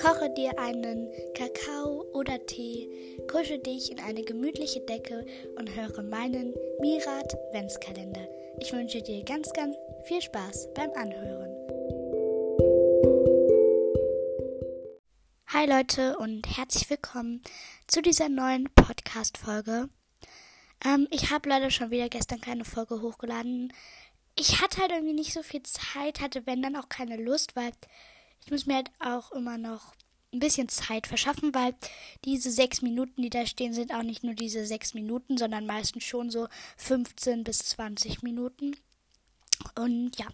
Koche dir einen Kakao oder Tee, kusche dich in eine gemütliche Decke und höre meinen Mirat Ventskalender. Ich wünsche dir ganz, ganz viel Spaß beim Anhören. Hi Leute und herzlich willkommen zu dieser neuen Podcast-Folge. Ähm, ich habe leider schon wieder gestern keine Folge hochgeladen. Ich hatte halt irgendwie nicht so viel Zeit, hatte wenn dann auch keine Lust, weil ich muss mir halt auch immer noch ein bisschen Zeit verschaffen, weil diese sechs Minuten, die da stehen, sind auch nicht nur diese sechs Minuten, sondern meistens schon so 15 bis 20 Minuten. Und ja,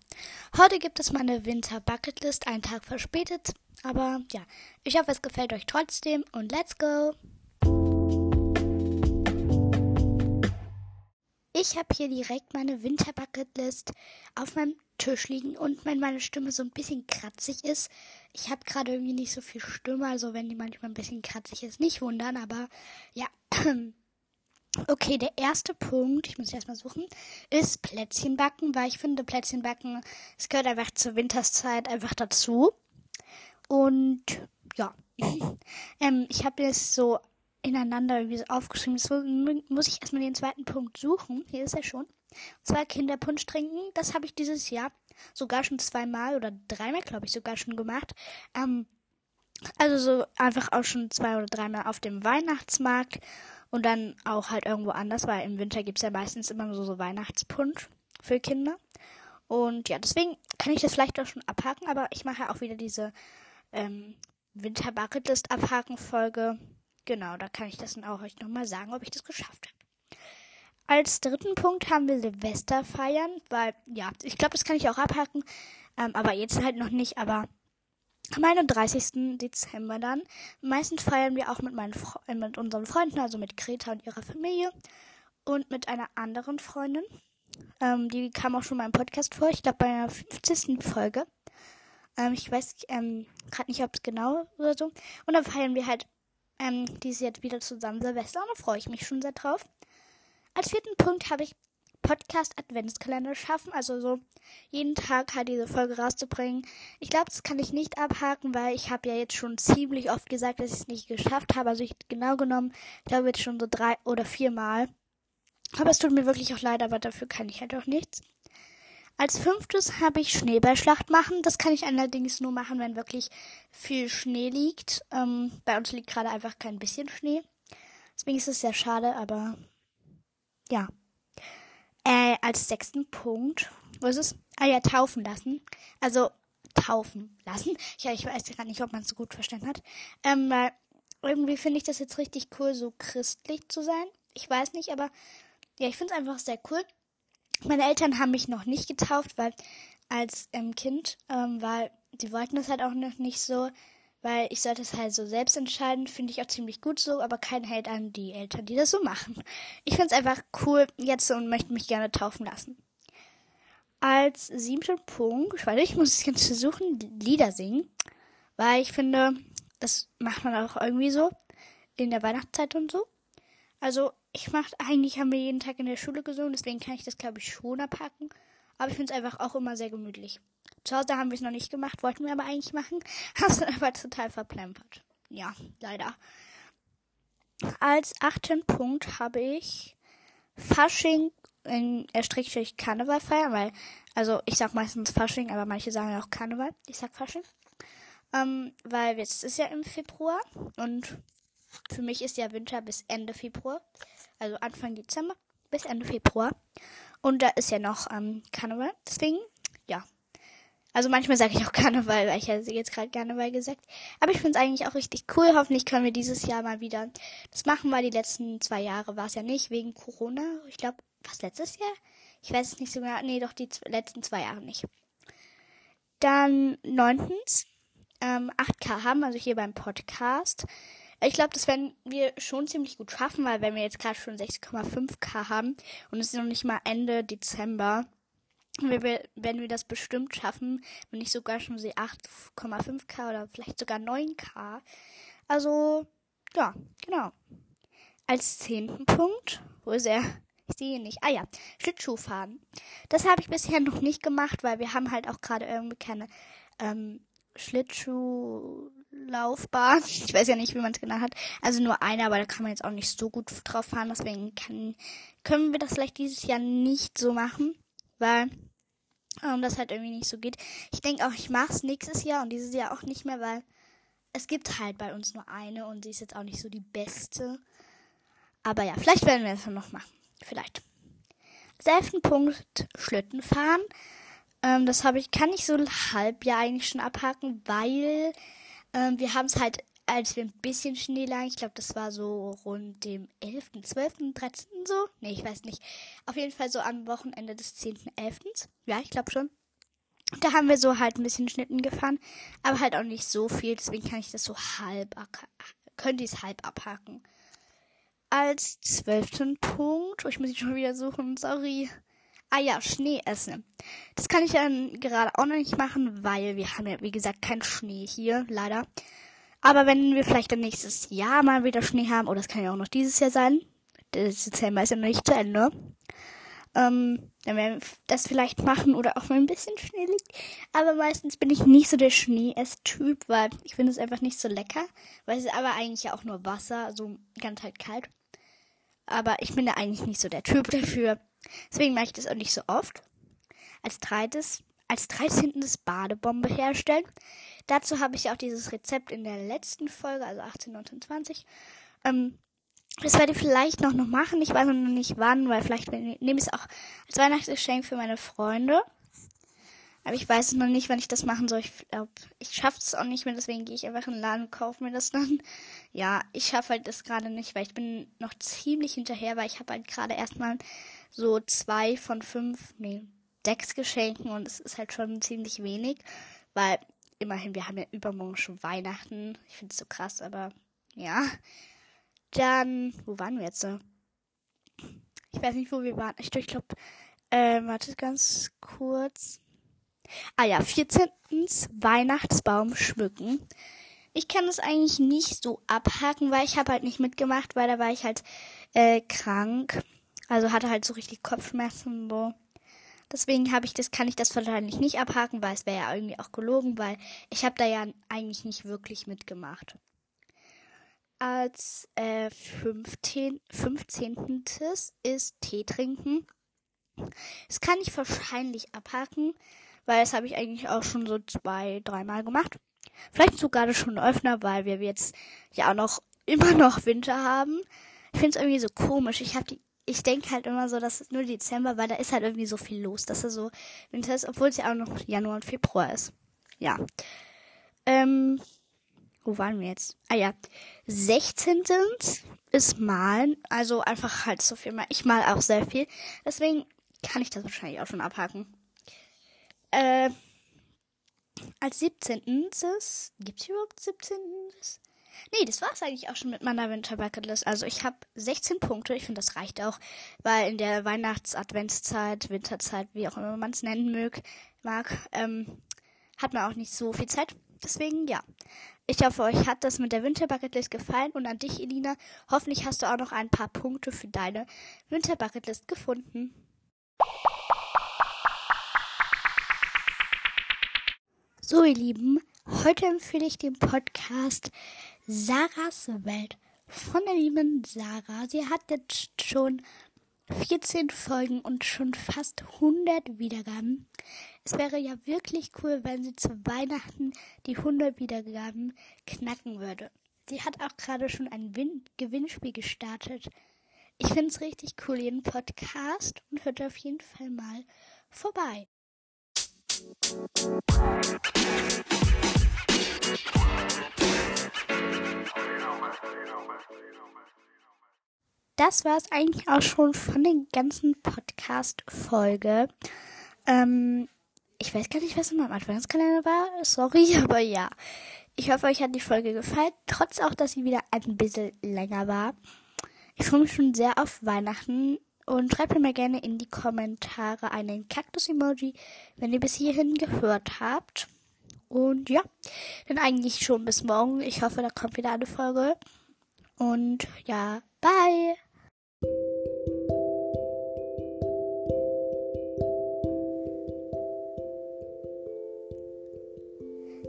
heute gibt es meine Winter Bucketlist, einen Tag verspätet. Aber ja, ich hoffe, es gefällt euch trotzdem und let's go! Ich habe hier direkt meine Winter Bucketlist auf meinem Tisch liegen und wenn meine Stimme so ein bisschen kratzig ist, ich habe gerade irgendwie nicht so viel Stimme, also wenn die manchmal ein bisschen kratzig ist, nicht wundern, aber ja. Okay, der erste Punkt, ich muss erstmal suchen, ist Plätzchen backen, weil ich finde, Plätzchen backen, es gehört einfach zur Winterszeit einfach dazu. Und ja, ähm, ich habe jetzt so ineinander irgendwie so aufgeschrieben. So muss ich erstmal den zweiten Punkt suchen. Hier ist er schon. Zwei Kinderpunsch trinken. Das habe ich dieses Jahr sogar schon zweimal oder dreimal, glaube ich, sogar schon gemacht. Ähm, also so einfach auch schon zwei oder dreimal auf dem Weihnachtsmarkt und dann auch halt irgendwo anders, weil im Winter gibt es ja meistens immer so, so Weihnachtspunsch für Kinder. Und ja, deswegen kann ich das vielleicht auch schon abhaken, aber ich mache ja auch wieder diese ähm, Winter Bucketlist abhaken Folge. Genau, da kann ich das dann auch euch nochmal sagen, ob ich das geschafft habe. Als dritten Punkt haben wir Silvester feiern, weil, ja, ich glaube, das kann ich auch abhaken, ähm, aber jetzt halt noch nicht, aber am 31. Dezember dann. Meistens feiern wir auch mit, meinen Fre äh, mit unseren Freunden, also mit Greta und ihrer Familie und mit einer anderen Freundin. Ähm, die kam auch schon mal im Podcast vor, ich glaube bei einer 50. Folge. Ähm, ich weiß ähm, gerade nicht, ob es genau oder so. Und dann feiern wir halt ähm, dieses jetzt wieder zusammen Silvester und da freue ich mich schon sehr drauf. Als vierten Punkt habe ich Podcast Adventskalender schaffen, also so jeden Tag halt diese Folge rauszubringen. Ich glaube, das kann ich nicht abhaken, weil ich habe ja jetzt schon ziemlich oft gesagt, dass ich es nicht geschafft habe. Also ich genau genommen, ich glaube jetzt schon so drei oder vier Mal. Aber es tut mir wirklich auch leid, aber dafür kann ich halt auch nichts. Als fünftes habe ich Schneeballschlacht machen. Das kann ich allerdings nur machen, wenn wirklich viel Schnee liegt. Ähm, bei uns liegt gerade einfach kein bisschen Schnee. Deswegen ist es sehr schade, aber ja. Äh, als sechsten Punkt, wo ist es? Ah ja, taufen lassen. Also taufen lassen. Ja, ich weiß gar nicht, ob man es so gut verstanden hat. Ähm, weil irgendwie finde ich das jetzt richtig cool, so christlich zu sein. Ich weiß nicht, aber ja, ich finde es einfach sehr cool. Meine Eltern haben mich noch nicht getauft, weil als ähm, Kind, ähm, weil sie wollten das halt auch noch nicht so weil ich sollte es halt so selbst entscheiden, finde ich auch ziemlich gut so, aber kein Hate an die Eltern, die das so machen. Ich finde es einfach cool jetzt und möchte mich gerne taufen lassen. Als siebten Punkt, nicht, ich muss es ganz versuchen, Lieder singen, weil ich finde, das macht man auch irgendwie so in der Weihnachtszeit und so. Also ich mache, eigentlich haben wir jeden Tag in der Schule gesungen, deswegen kann ich das glaube ich schon abhaken. Aber ich finde es einfach auch immer sehr gemütlich. Zu Hause haben wir es noch nicht gemacht, wollten wir aber eigentlich machen. Hast du aber total verplempert. Ja, leider. Als achten Punkt habe ich Fasching in Erstrichstrich Karneval feiern, weil, also ich sag meistens Fasching, aber manche sagen auch Karneval. Ich sag Fasching. Ähm, weil jetzt ist ja im Februar und für mich ist ja Winter bis Ende Februar. Also Anfang Dezember bis Ende Februar. Und da ist ja noch ähm, Karneval. Deswegen, ja. Also manchmal sage ich auch Karneval, weil ich ja jetzt gerade Karneval gesagt. Aber ich finde es eigentlich auch richtig cool. Hoffentlich können wir dieses Jahr mal wieder das machen, weil die letzten zwei Jahre war es ja nicht, wegen Corona. Ich glaube, was letztes Jahr? Ich weiß es nicht so genau. Nee, doch die letzten zwei Jahre nicht. Dann neuntens, ähm, 8K haben, also hier beim Podcast. Ich glaube, das werden wir schon ziemlich gut schaffen, weil wenn wir jetzt gerade schon 6,5k haben und es ist noch nicht mal Ende Dezember, wenn wir das bestimmt schaffen, wenn nicht sogar schon sie 8,5k oder vielleicht sogar 9k. Also, ja, genau. Als zehnten Punkt, wo ist er? Ich sehe ihn nicht. Ah ja, Schlittschuhfahren. Das habe ich bisher noch nicht gemacht, weil wir haben halt auch gerade irgendwie keine ähm, Schlittschuh Laufbahn. Ich weiß ja nicht, wie man es genau hat. Also nur eine, aber da kann man jetzt auch nicht so gut drauf fahren. Deswegen kann, können wir das vielleicht dieses Jahr nicht so machen, weil ähm, das halt irgendwie nicht so geht. Ich denke auch, ich mache es nächstes Jahr und dieses Jahr auch nicht mehr, weil es gibt halt bei uns nur eine und sie ist jetzt auch nicht so die beste. Aber ja, vielleicht werden wir es dann noch machen. Vielleicht. Selben Punkt Schlitten fahren. Ähm, das habe ich, kann ich so halb ja eigentlich schon abhaken, weil ähm, wir haben es halt, als wir ein bisschen Schnee lagen, ich glaube, das war so rund dem 11., 12., 13. so. Nee, ich weiß nicht. Auf jeden Fall so am Wochenende des 10.11. Ja, ich glaube schon. Da haben wir so halt ein bisschen Schnitten gefahren, aber halt auch nicht so viel, deswegen kann ich das so halb, könnte ich es halb abhaken. Als zwölften Punkt, oh, ich muss ihn schon wieder suchen, sorry. Ah ja, Schnee essen. Das kann ich dann gerade auch noch nicht machen, weil wir haben ja, wie gesagt, keinen Schnee hier, leider. Aber wenn wir vielleicht dann nächstes Jahr mal wieder Schnee haben, oder das kann ja auch noch dieses Jahr sein, das Dezember ist ja noch nicht zu Ende, ähm, dann werden wir das vielleicht machen oder auch mal ein bisschen Schnee liegt. Aber meistens bin ich nicht so der Schnee-Ess-Typ, weil ich finde es einfach nicht so lecker. Weil es ist aber eigentlich ja auch nur Wasser, so ganz halt kalt. Aber ich bin da eigentlich nicht so der Typ dafür. Deswegen mache ich das auch nicht so oft. Als dreites, als 13. Badebombe herstellen. Dazu habe ich auch dieses Rezept in der letzten Folge, also 18, 19, 20. Ähm, das werde ich vielleicht noch, noch machen. Ich weiß noch nicht wann, weil vielleicht nehme ich es auch als Weihnachtsgeschenk für meine Freunde. Aber ich weiß noch nicht, wann ich das machen soll. Ich glaube, ich schaffe es auch nicht mehr, deswegen gehe ich einfach in den Laden und kaufe mir das dann. Ja, ich schaffe halt das gerade nicht, weil ich bin noch ziemlich hinterher, weil ich habe halt gerade erstmal so zwei von fünf, nee, sechs Geschenken und es ist halt schon ziemlich wenig, weil immerhin, wir haben ja übermorgen schon Weihnachten. Ich finde es so krass, aber ja. Dann, wo waren wir jetzt? Ich weiß nicht, wo wir waren. Ich, ich glaube, äh, warte ganz kurz. Ah ja, 14. Weihnachtsbaum schmücken. Ich kann es eigentlich nicht so abhaken, weil ich habe halt nicht mitgemacht, weil da war ich halt äh, krank. Also hatte halt so richtig Kopfschmerzen so. Deswegen habe ich das, kann ich das wahrscheinlich nicht abhaken, weil es wäre ja irgendwie auch gelogen, weil ich habe da ja eigentlich nicht wirklich mitgemacht. Als äh, 15. 15. ist Tee trinken. Das kann ich wahrscheinlich abhaken, weil das habe ich eigentlich auch schon so zwei, dreimal gemacht. Vielleicht sogar schon öfter, weil wir jetzt ja auch noch immer noch Winter haben. Ich finde es irgendwie so komisch. Ich habe die ich denke halt immer so, dass es nur Dezember, weil da ist halt irgendwie so viel los, dass er so Winter ist, obwohl es ja auch noch Januar und Februar ist. Ja. Ähm, wo waren wir jetzt? Ah ja. 16. ist Malen. Also einfach halt so viel mal. Ich mal auch sehr viel. Deswegen kann ich das wahrscheinlich auch schon abhaken. Äh, als 17. Gibt es überhaupt 17. Nee, das war es eigentlich auch schon mit meiner Winter Bucketlist. Also ich habe 16 Punkte. Ich finde, das reicht auch, weil in der Weihnachts-Adventszeit, Winterzeit, wie auch immer man es nennen mög, mag, ähm, hat man auch nicht so viel Zeit. Deswegen, ja. Ich hoffe, euch hat das mit der Winter Bucketlist gefallen und an dich, Elina. Hoffentlich hast du auch noch ein paar Punkte für deine Winter Bucketlist gefunden. So, ihr Lieben, heute empfehle ich den Podcast Sarahs Welt von der lieben Sarah. Sie hat jetzt schon 14 Folgen und schon fast 100 Wiedergaben. Es wäre ja wirklich cool, wenn sie zu Weihnachten die 100 Wiedergaben knacken würde. Sie hat auch gerade schon ein Win Gewinnspiel gestartet. Ich finde es richtig cool, ihren Podcast und hört auf jeden Fall mal vorbei. Das war es eigentlich auch schon von den ganzen Podcast-Folge. Ähm, ich weiß gar nicht, was in meinem Adventskalender war. Sorry, aber ja. Ich hoffe, euch hat die Folge gefallen, trotz auch, dass sie wieder ein bisschen länger war. Ich freue mich schon sehr auf Weihnachten und schreibt mir mal gerne in die Kommentare einen Kaktus-Emoji, wenn ihr bis hierhin gehört habt. Und ja, dann eigentlich schon bis morgen. Ich hoffe, da kommt wieder eine Folge. Und ja, bye!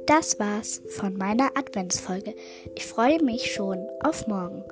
Das war's von meiner Adventsfolge. Ich freue mich schon auf morgen.